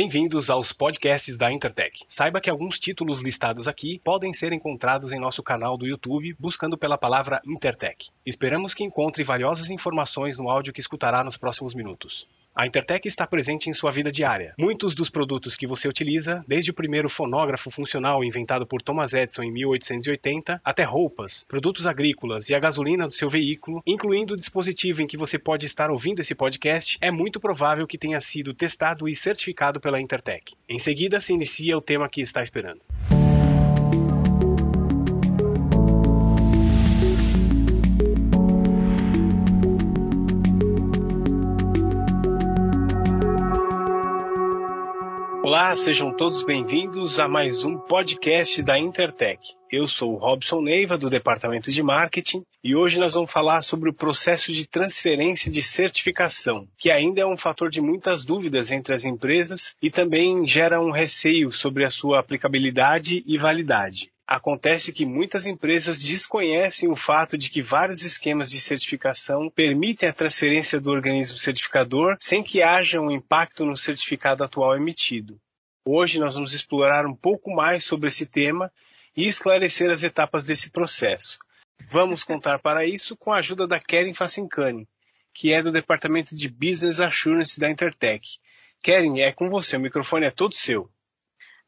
Bem-vindos aos podcasts da Intertech. Saiba que alguns títulos listados aqui podem ser encontrados em nosso canal do YouTube buscando pela palavra Intertech. Esperamos que encontre valiosas informações no áudio que escutará nos próximos minutos. A Intertech está presente em sua vida diária. Muitos dos produtos que você utiliza, desde o primeiro fonógrafo funcional inventado por Thomas Edison em 1880, até roupas, produtos agrícolas e a gasolina do seu veículo, incluindo o dispositivo em que você pode estar ouvindo esse podcast, é muito provável que tenha sido testado e certificado pela Intertech. Em seguida, se inicia o tema que está esperando. Olá, sejam todos bem-vindos a mais um podcast da Intertech. Eu sou o Robson Neiva, do Departamento de Marketing, e hoje nós vamos falar sobre o processo de transferência de certificação, que ainda é um fator de muitas dúvidas entre as empresas e também gera um receio sobre a sua aplicabilidade e validade. Acontece que muitas empresas desconhecem o fato de que vários esquemas de certificação permitem a transferência do organismo certificador sem que haja um impacto no certificado atual emitido. Hoje nós vamos explorar um pouco mais sobre esse tema e esclarecer as etapas desse processo. Vamos contar para isso com a ajuda da Keren Facincani, que é do Departamento de Business Assurance da Intertech. Keren, é com você, o microfone é todo seu.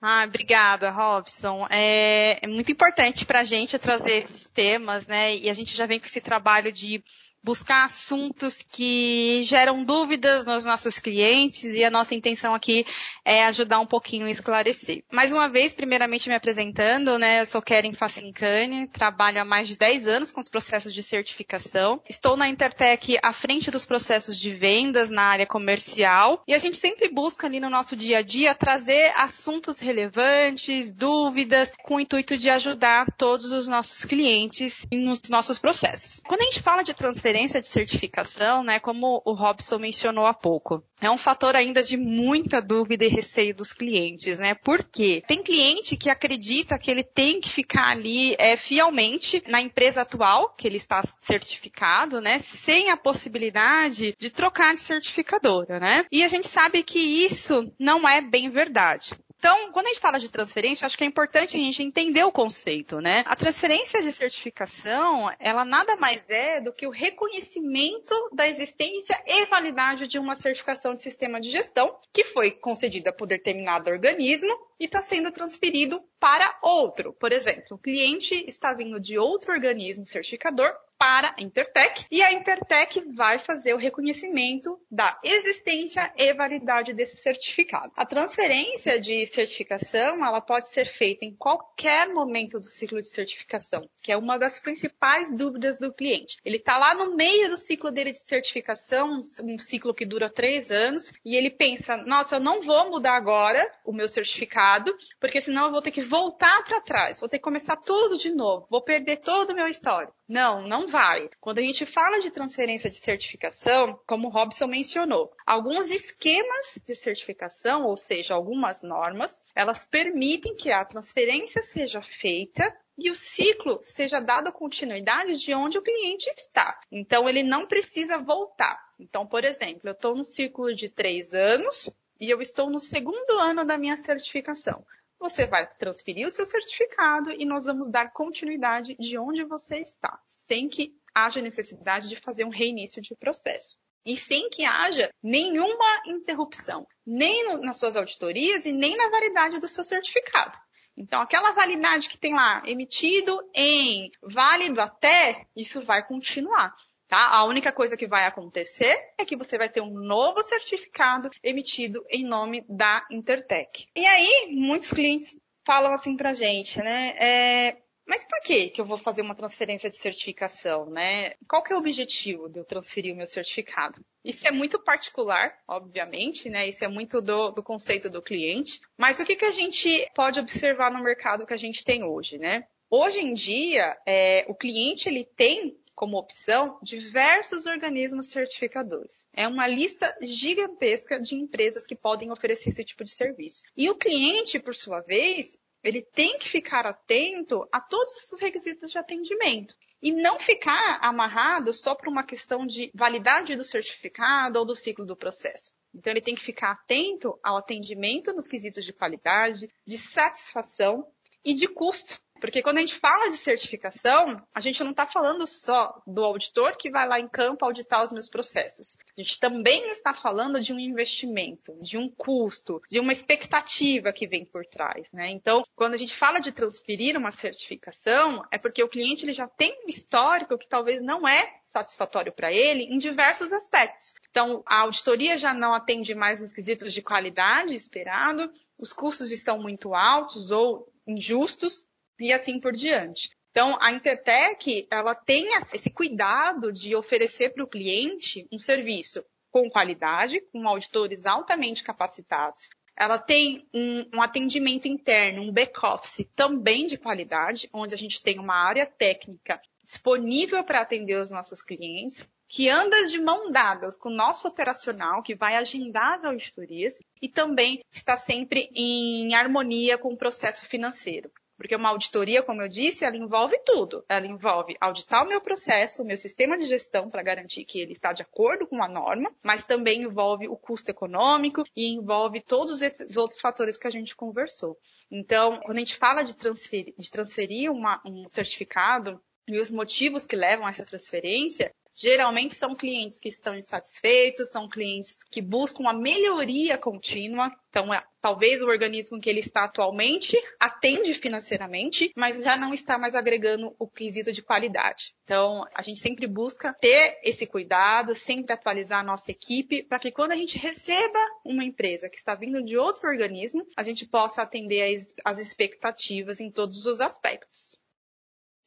Ah, obrigada, Robson. É, é muito importante para a gente trazer esses temas, né? E a gente já vem com esse trabalho de buscar assuntos que geram dúvidas nos nossos clientes e a nossa intenção aqui é ajudar um pouquinho a esclarecer. Mais uma vez, primeiramente me apresentando, né, eu sou Keren Facincani, trabalho há mais de 10 anos com os processos de certificação. Estou na Intertech à frente dos processos de vendas na área comercial e a gente sempre busca ali no nosso dia a dia trazer assuntos relevantes, dúvidas, com o intuito de ajudar todos os nossos clientes nos nossos processos. Quando a gente fala de transferência transferência de certificação, né, como o Robson mencionou há pouco, é um fator ainda de muita dúvida e receio dos clientes, né? Por quê? Tem cliente que acredita que ele tem que ficar ali é, fielmente na empresa atual que ele está certificado, né? Sem a possibilidade de trocar de certificadora, né? E a gente sabe que isso não é bem verdade. Então, quando a gente fala de transferência, acho que é importante a gente entender o conceito, né? A transferência de certificação, ela nada mais é do que o reconhecimento da existência e validade de uma certificação de sistema de gestão que foi concedida por determinado organismo e está sendo transferido para outro. Por exemplo, o cliente está vindo de outro organismo certificador para a Intertech e a Intertech vai fazer o reconhecimento da existência e validade desse certificado. A transferência de certificação, ela pode ser feita em qualquer momento do ciclo de certificação, que é uma das principais dúvidas do cliente. Ele está lá no meio do ciclo dele de certificação, um ciclo que dura três anos, e ele pensa, nossa, eu não vou mudar agora o meu certificado, porque senão eu vou ter que voltar para trás, vou ter que começar tudo de novo, vou perder todo o meu histórico. Não, não vai. Quando a gente fala de transferência de certificação, como o Robson mencionou, alguns esquemas de certificação, ou seja, algumas normas, elas permitem que a transferência seja feita e o ciclo seja dado continuidade de onde o cliente está. Então, ele não precisa voltar. Então, por exemplo, eu estou no ciclo de três anos e eu estou no segundo ano da minha certificação você vai transferir o seu certificado e nós vamos dar continuidade de onde você está, sem que haja necessidade de fazer um reinício de processo. E sem que haja nenhuma interrupção, nem no, nas suas auditorias e nem na validade do seu certificado. Então, aquela validade que tem lá, emitido em, válido até, isso vai continuar. Tá? A única coisa que vai acontecer é que você vai ter um novo certificado emitido em nome da Intertech. E aí, muitos clientes falam assim pra gente, né? É, mas por que que eu vou fazer uma transferência de certificação, né? Qual que é o objetivo de eu transferir o meu certificado? Isso é muito particular, obviamente, né? Isso é muito do, do conceito do cliente. Mas o que, que a gente pode observar no mercado que a gente tem hoje, né? Hoje em dia, é, o cliente ele tem como opção diversos organismos certificadores. É uma lista gigantesca de empresas que podem oferecer esse tipo de serviço. E o cliente, por sua vez, ele tem que ficar atento a todos os requisitos de atendimento e não ficar amarrado só por uma questão de validade do certificado ou do ciclo do processo. Então ele tem que ficar atento ao atendimento nos quesitos de qualidade, de satisfação e de custo. Porque quando a gente fala de certificação, a gente não está falando só do auditor que vai lá em campo auditar os meus processos. A gente também está falando de um investimento, de um custo, de uma expectativa que vem por trás. Né? Então, quando a gente fala de transferir uma certificação, é porque o cliente ele já tem um histórico que talvez não é satisfatório para ele em diversos aspectos. Então, a auditoria já não atende mais nos quesitos de qualidade esperado, os custos estão muito altos ou injustos, e assim por diante. Então, a Intertech, ela tem esse cuidado de oferecer para o cliente um serviço com qualidade, com auditores altamente capacitados. Ela tem um, um atendimento interno, um back-office também de qualidade, onde a gente tem uma área técnica disponível para atender os nossos clientes, que anda de mão dadas com o nosso operacional, que vai agendar as auditorias e também está sempre em harmonia com o processo financeiro. Porque uma auditoria, como eu disse, ela envolve tudo. Ela envolve auditar o meu processo, o meu sistema de gestão para garantir que ele está de acordo com a norma, mas também envolve o custo econômico e envolve todos os outros fatores que a gente conversou. Então, quando a gente fala de transferir, de transferir uma, um certificado, e os motivos que levam a essa transferência, Geralmente são clientes que estão insatisfeitos, são clientes que buscam uma melhoria contínua. Então, é, talvez o organismo que ele está atualmente atende financeiramente, mas já não está mais agregando o quesito de qualidade. Então, a gente sempre busca ter esse cuidado, sempre atualizar a nossa equipe, para que quando a gente receba uma empresa que está vindo de outro organismo, a gente possa atender as expectativas em todos os aspectos.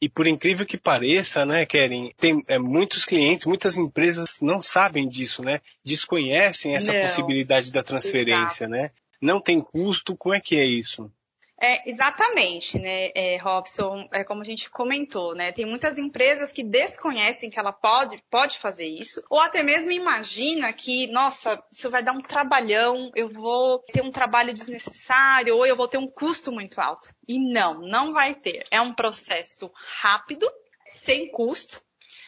E por incrível que pareça, né, Keren, tem é, muitos clientes, muitas empresas não sabem disso, né? Desconhecem essa não. possibilidade da transferência, Exato. né? Não tem custo, como é que é isso? É, exatamente, né, é, Robson, é como a gente comentou, né, tem muitas empresas que desconhecem que ela pode, pode fazer isso, ou até mesmo imagina que, nossa, isso vai dar um trabalhão, eu vou ter um trabalho desnecessário, ou eu vou ter um custo muito alto. E não, não vai ter. É um processo rápido, sem custo,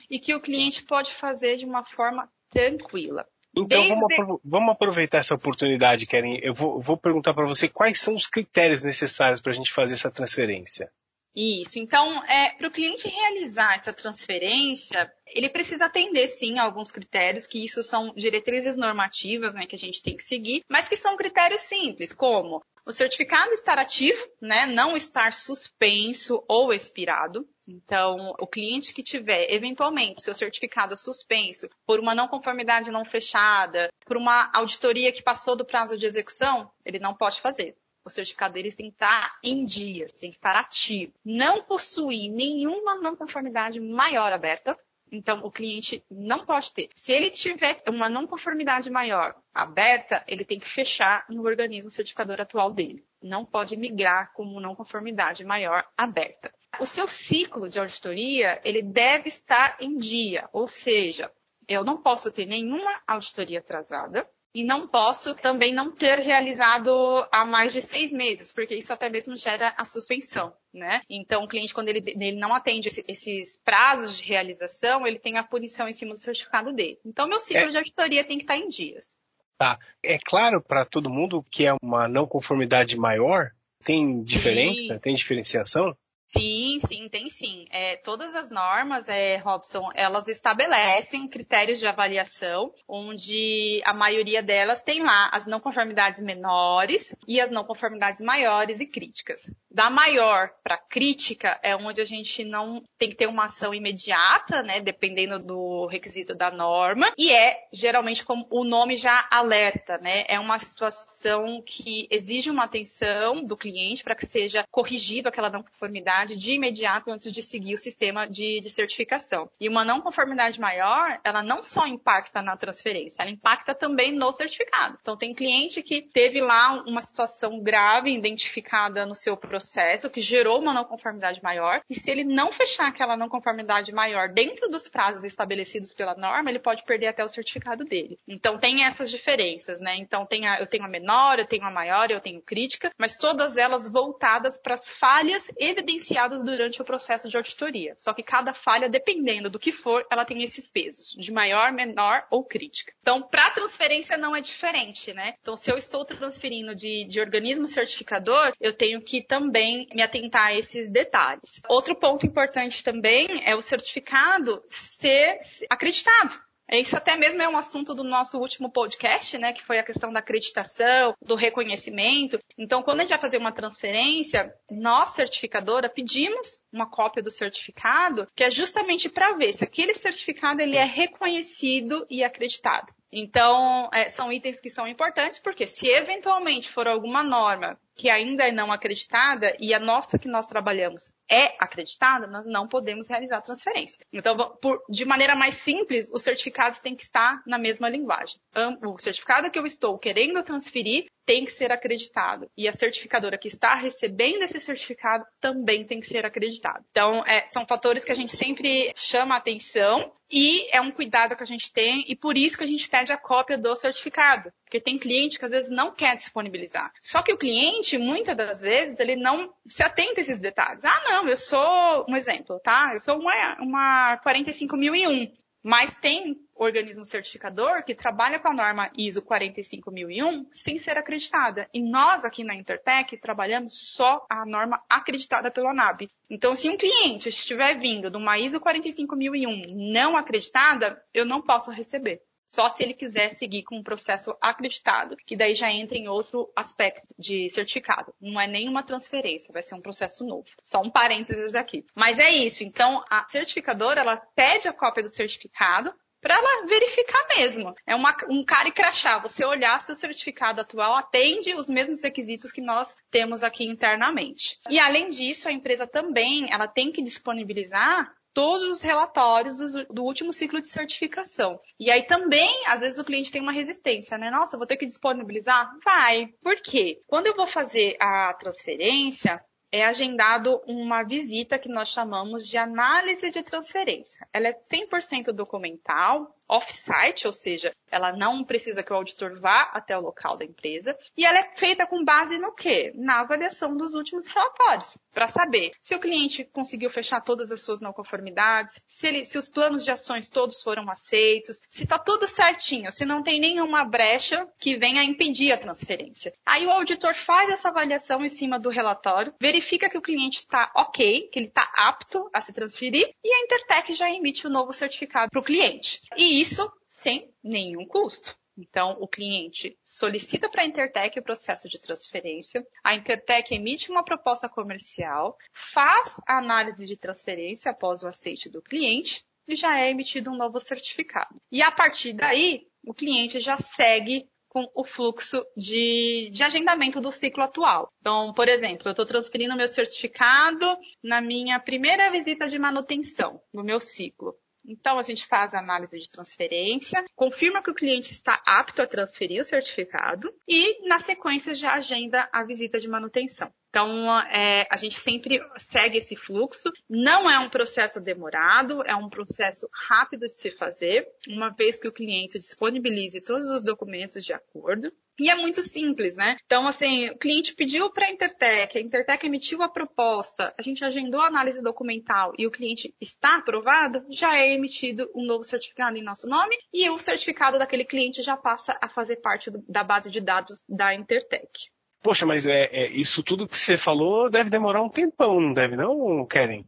e que o cliente pode fazer de uma forma tranquila. Então Desde... vamos, vamos, aproveitar essa oportunidade, Karen. Eu vou, vou perguntar para você quais são os critérios necessários para a gente fazer essa transferência. Isso. Então, é, para o cliente realizar essa transferência, ele precisa atender sim a alguns critérios, que isso são diretrizes normativas, né, que a gente tem que seguir, mas que são critérios simples, como o certificado estar ativo, né, não estar suspenso ou expirado. Então, o cliente que tiver, eventualmente, seu certificado suspenso por uma não conformidade não fechada, por uma auditoria que passou do prazo de execução, ele não pode fazer o certificado deles tem que estar em dias, tem que estar ativo. Não possuir nenhuma não conformidade maior aberta, então, o cliente não pode ter. Se ele tiver uma não conformidade maior aberta, ele tem que fechar no organismo certificador atual dele. Não pode migrar com uma não conformidade maior aberta. O seu ciclo de auditoria, ele deve estar em dia, ou seja, eu não posso ter nenhuma auditoria atrasada, e não posso também não ter realizado há mais de seis meses, porque isso até mesmo gera a suspensão, né? Então, o cliente, quando ele, ele não atende esse, esses prazos de realização, ele tem a punição em cima do certificado dele. Então, meu ciclo é. de auditoria tem que estar em dias. Tá. É claro para todo mundo que é uma não conformidade maior? Tem diferença? Sim. Tem diferenciação? Sim, sim, tem sim. É, todas as normas, é, Robson, elas estabelecem critérios de avaliação, onde a maioria delas tem lá as não conformidades menores e as não conformidades maiores e críticas. Da maior para crítica é onde a gente não tem que ter uma ação imediata, né, dependendo do requisito da norma, e é geralmente como o nome já alerta, né, é uma situação que exige uma atenção do cliente para que seja corrigido aquela não conformidade de imediato antes de seguir o sistema de, de certificação. E uma não conformidade maior, ela não só impacta na transferência, ela impacta também no certificado. Então, tem cliente que teve lá uma situação grave identificada no seu processo, que gerou uma não conformidade maior, e se ele não fechar aquela não conformidade maior dentro dos prazos estabelecidos pela norma, ele pode perder até o certificado dele. Então, tem essas diferenças, né? Então, tem a, eu tenho a menor, eu tenho a maior, eu tenho crítica, mas todas elas voltadas para as falhas evidenciadas durante o processo de auditoria. Só que cada falha, dependendo do que for, ela tem esses pesos, de maior, menor ou crítica. Então, para transferência não é diferente, né? Então, se eu estou transferindo de, de organismo certificador, eu tenho que também me atentar a esses detalhes. Outro ponto importante também é o certificado ser acreditado. Isso até mesmo é um assunto do nosso último podcast, né? Que foi a questão da acreditação, do reconhecimento. Então, quando a gente vai fazer uma transferência, nós, certificadora, pedimos uma cópia do certificado, que é justamente para ver se aquele certificado ele é reconhecido e acreditado. Então, é, são itens que são importantes, porque se eventualmente for alguma norma que ainda é não acreditada e a nossa que nós trabalhamos é acreditada, nós não podemos realizar transferência. Então, por, de maneira mais simples, os certificados têm que estar na mesma linguagem. O certificado que eu estou querendo transferir tem que ser acreditado. E a certificadora que está recebendo esse certificado também tem que ser acreditada. Então, é, são fatores que a gente sempre chama atenção e é um cuidado que a gente tem e por isso que a gente pede a cópia do certificado. Porque tem cliente que às vezes não quer disponibilizar. Só que o cliente, muitas das vezes, ele não se atenta a esses detalhes. Ah, não, eu sou, um exemplo, tá? Eu sou uma, uma 45001. Mas tem organismo certificador que trabalha com a norma ISO 45001 sem ser acreditada. E nós aqui na Intertech trabalhamos só a norma acreditada pela ANAB. Então, se um cliente estiver vindo de uma ISO 45001 não acreditada, eu não posso receber. Só se ele quiser seguir com um processo acreditado, que daí já entra em outro aspecto de certificado. Não é nenhuma transferência, vai ser um processo novo. Só um parênteses aqui. Mas é isso. Então, a certificadora, ela pede a cópia do certificado, para ela verificar mesmo. É uma, um cara e crachá, você olhar se o certificado atual atende os mesmos requisitos que nós temos aqui internamente. E além disso, a empresa também ela tem que disponibilizar todos os relatórios do, do, último ciclo de certificação. E aí também, às vezes, o cliente tem uma resistência, né? Nossa, vou ter que disponibilizar? Vai. Por quê? Quando eu vou fazer a transferência, é agendado uma visita que nós chamamos de análise de transferência. Ela é 100% documental, off-site, ou seja, ela não precisa que o auditor vá até o local da empresa, e ela é feita com base no quê? Na avaliação dos últimos relatórios, para saber se o cliente conseguiu fechar todas as suas não conformidades, se, ele, se os planos de ações todos foram aceitos, se está tudo certinho, se não tem nenhuma brecha que venha impedir a transferência. Aí o auditor faz essa avaliação em cima do relatório, verifica que o cliente está ok, que ele está apto a se transferir, e a Intertech já emite o um novo certificado para o cliente. E isso sem nenhum custo. Então, o cliente solicita para a Intertech o processo de transferência, a Intertech emite uma proposta comercial, faz a análise de transferência após o aceite do cliente e já é emitido um novo certificado. E a partir daí, o cliente já segue com o fluxo de, de agendamento do ciclo atual. Então, por exemplo, eu estou transferindo meu certificado na minha primeira visita de manutenção no meu ciclo. Então, a gente faz a análise de transferência, confirma que o cliente está apto a transferir o certificado e, na sequência, já agenda a visita de manutenção. Então, é, a gente sempre segue esse fluxo. Não é um processo demorado, é um processo rápido de se fazer, uma vez que o cliente disponibilize todos os documentos de acordo. E é muito simples, né? Então, assim, o cliente pediu para a Intertech, a Intertech emitiu a proposta, a gente agendou a análise documental e o cliente está aprovado, já é emitido um novo certificado em nosso nome e o certificado daquele cliente já passa a fazer parte do, da base de dados da Intertech. Poxa, mas é, é, isso tudo que você falou deve demorar um tempão, não deve não, Keren?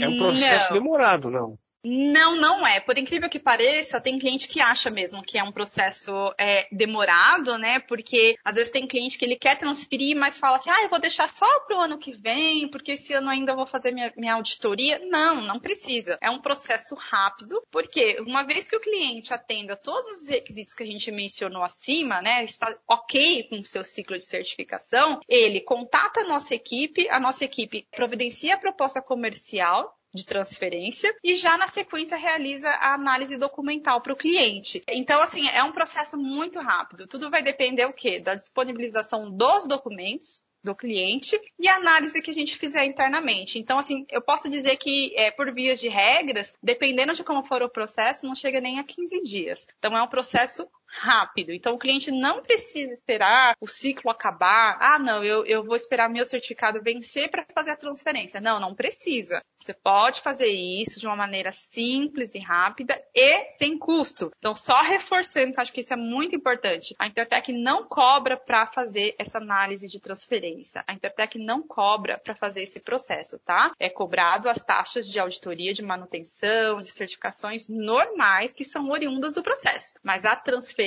É um processo não. demorado, não? Não, não é. Por incrível que pareça, tem cliente que acha mesmo que é um processo é, demorado, né? Porque às vezes tem cliente que ele quer transferir, mas fala assim, ah, eu vou deixar só para o ano que vem, porque esse ano ainda vou fazer minha, minha auditoria. Não, não precisa. É um processo rápido, porque uma vez que o cliente atenda todos os requisitos que a gente mencionou acima, né? Está ok com o seu ciclo de certificação, ele contata a nossa equipe, a nossa equipe providencia a proposta comercial de transferência e já na sequência realiza a análise documental para o cliente. Então, assim, é um processo muito rápido. Tudo vai depender o quê? Da disponibilização dos documentos do cliente e a análise que a gente fizer internamente. Então, assim, eu posso dizer que, é, por vias de regras, dependendo de como for o processo, não chega nem a 15 dias. Então, é um processo rápido. Então o cliente não precisa esperar o ciclo acabar. Ah, não, eu, eu vou esperar meu certificado vencer para fazer a transferência. Não, não precisa. Você pode fazer isso de uma maneira simples e rápida e sem custo. Então, só reforçando, que acho que isso é muito importante. A Intertech não cobra para fazer essa análise de transferência. A Intertech não cobra para fazer esse processo, tá? É cobrado as taxas de auditoria de manutenção, de certificações normais que são oriundas do processo. Mas a transferência,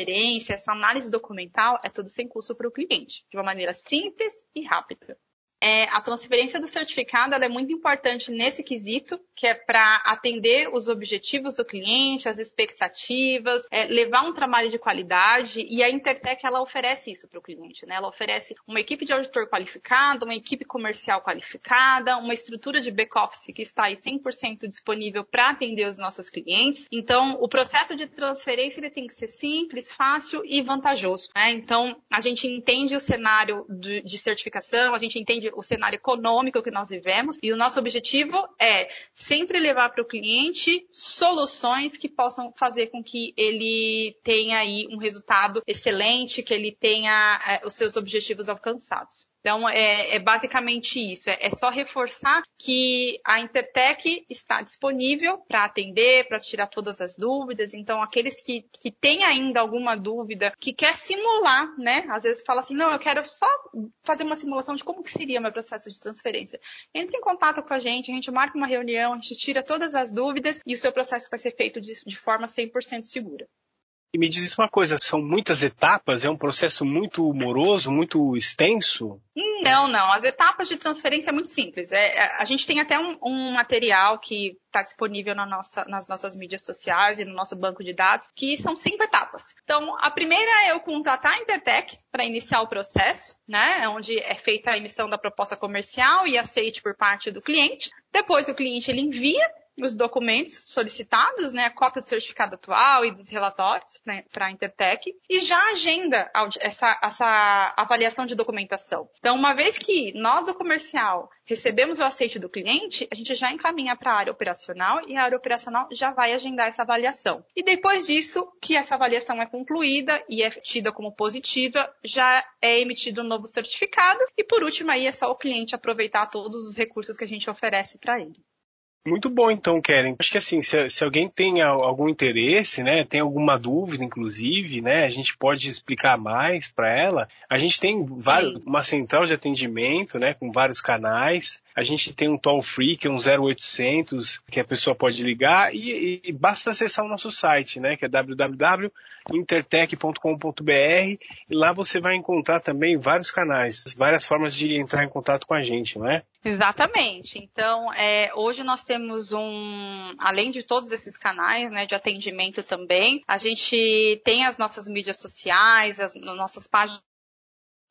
essa análise documental é tudo sem custo para o cliente, de uma maneira simples e rápida é, a transferência do certificado é muito importante nesse quesito, que é para atender os objetivos do cliente, as expectativas, é, levar um trabalho de qualidade e a Intertech ela oferece isso para o cliente, né? Ela oferece uma equipe de auditor qualificada, uma equipe comercial qualificada, uma estrutura de back-office que está aí 100% disponível para atender os nossos clientes. Então, o processo de transferência ele tem que ser simples, fácil e vantajoso. Né? Então, a gente entende o cenário de, de certificação, a gente entende o cenário econômico que nós vivemos e o nosso objetivo é sempre levar para o cliente soluções que possam fazer com que ele tenha aí um resultado excelente, que ele tenha é, os seus objetivos alcançados. Então, é, é basicamente isso. É, é, só reforçar que a Intertech está disponível para atender, para tirar todas as dúvidas. Então, aqueles que, que têm ainda alguma dúvida, que quer simular, né? Às vezes fala assim, não, eu quero só fazer uma simulação de como que seria meu processo de transferência. Entre em contato com a gente, a gente marca uma reunião, a gente tira todas as dúvidas e o seu processo vai ser feito de, de forma 100% segura. E me diz uma coisa, são muitas etapas? É um processo muito moroso, muito extenso? Não, não. As etapas de transferência é muito simples. É, é a gente tem até um, um material que está disponível na nossa, nas nossas mídias sociais e no nosso banco de dados, que são cinco etapas. Então, a primeira é eu contratar a Intertech para iniciar o processo, né? Onde é feita a emissão da proposta comercial e aceite por parte do cliente. Depois o cliente ele envia os documentos solicitados, né, a cópia do certificado atual e dos relatórios para a Intertech, e já agenda essa, essa avaliação de documentação. Então, uma vez que nós do comercial recebemos o aceite do cliente, a gente já encaminha para a área operacional e a área operacional já vai agendar essa avaliação. E depois disso, que essa avaliação é concluída e é tida como positiva, já é emitido um novo certificado e por último aí é só o cliente aproveitar todos os recursos que a gente oferece para ele. Muito bom, então, Keren. Acho que assim, se, se, alguém tem algum interesse, né, tem alguma dúvida, inclusive, né, a gente pode explicar mais para ela. A gente tem vários, uma central de atendimento, né, com vários canais. A gente tem um toll free, que é um 0800, que a pessoa pode ligar e, e basta acessar o nosso site, né, que é www.intertech.com.br e lá você vai encontrar também vários canais, várias formas de entrar em contato com a gente, não é? Exatamente. Então, é, hoje nós temos um, além de todos esses canais, né, de atendimento também, a gente tem as nossas mídias sociais, as nossas páginas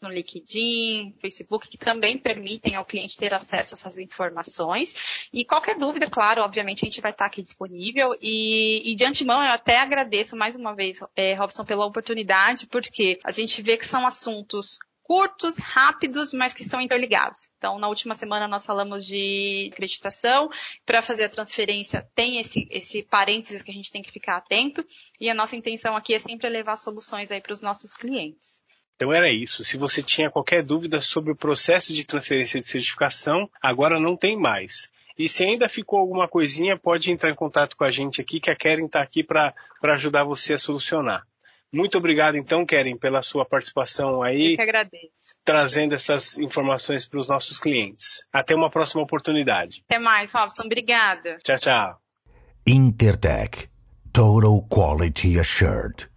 no LinkedIn, Facebook, que também permitem ao cliente ter acesso a essas informações. E qualquer dúvida, claro, obviamente a gente vai estar aqui disponível. E, e de antemão eu até agradeço mais uma vez, é, Robson, pela oportunidade, porque a gente vê que são assuntos curtos, rápidos, mas que são interligados. Então, na última semana nós falamos de acreditação. Para fazer a transferência, tem esse, esse parênteses que a gente tem que ficar atento. E a nossa intenção aqui é sempre levar soluções aí para os nossos clientes. Então era isso. Se você tinha qualquer dúvida sobre o processo de transferência de certificação, agora não tem mais. E se ainda ficou alguma coisinha, pode entrar em contato com a gente aqui, que a Karen está aqui para ajudar você a solucionar. Muito obrigado, então, Keren, pela sua participação aí. Eu que agradeço. Trazendo essas informações para os nossos clientes. Até uma próxima oportunidade. Até mais, Robson. Obrigada. Tchau, tchau. Intertech. Total Quality Assured.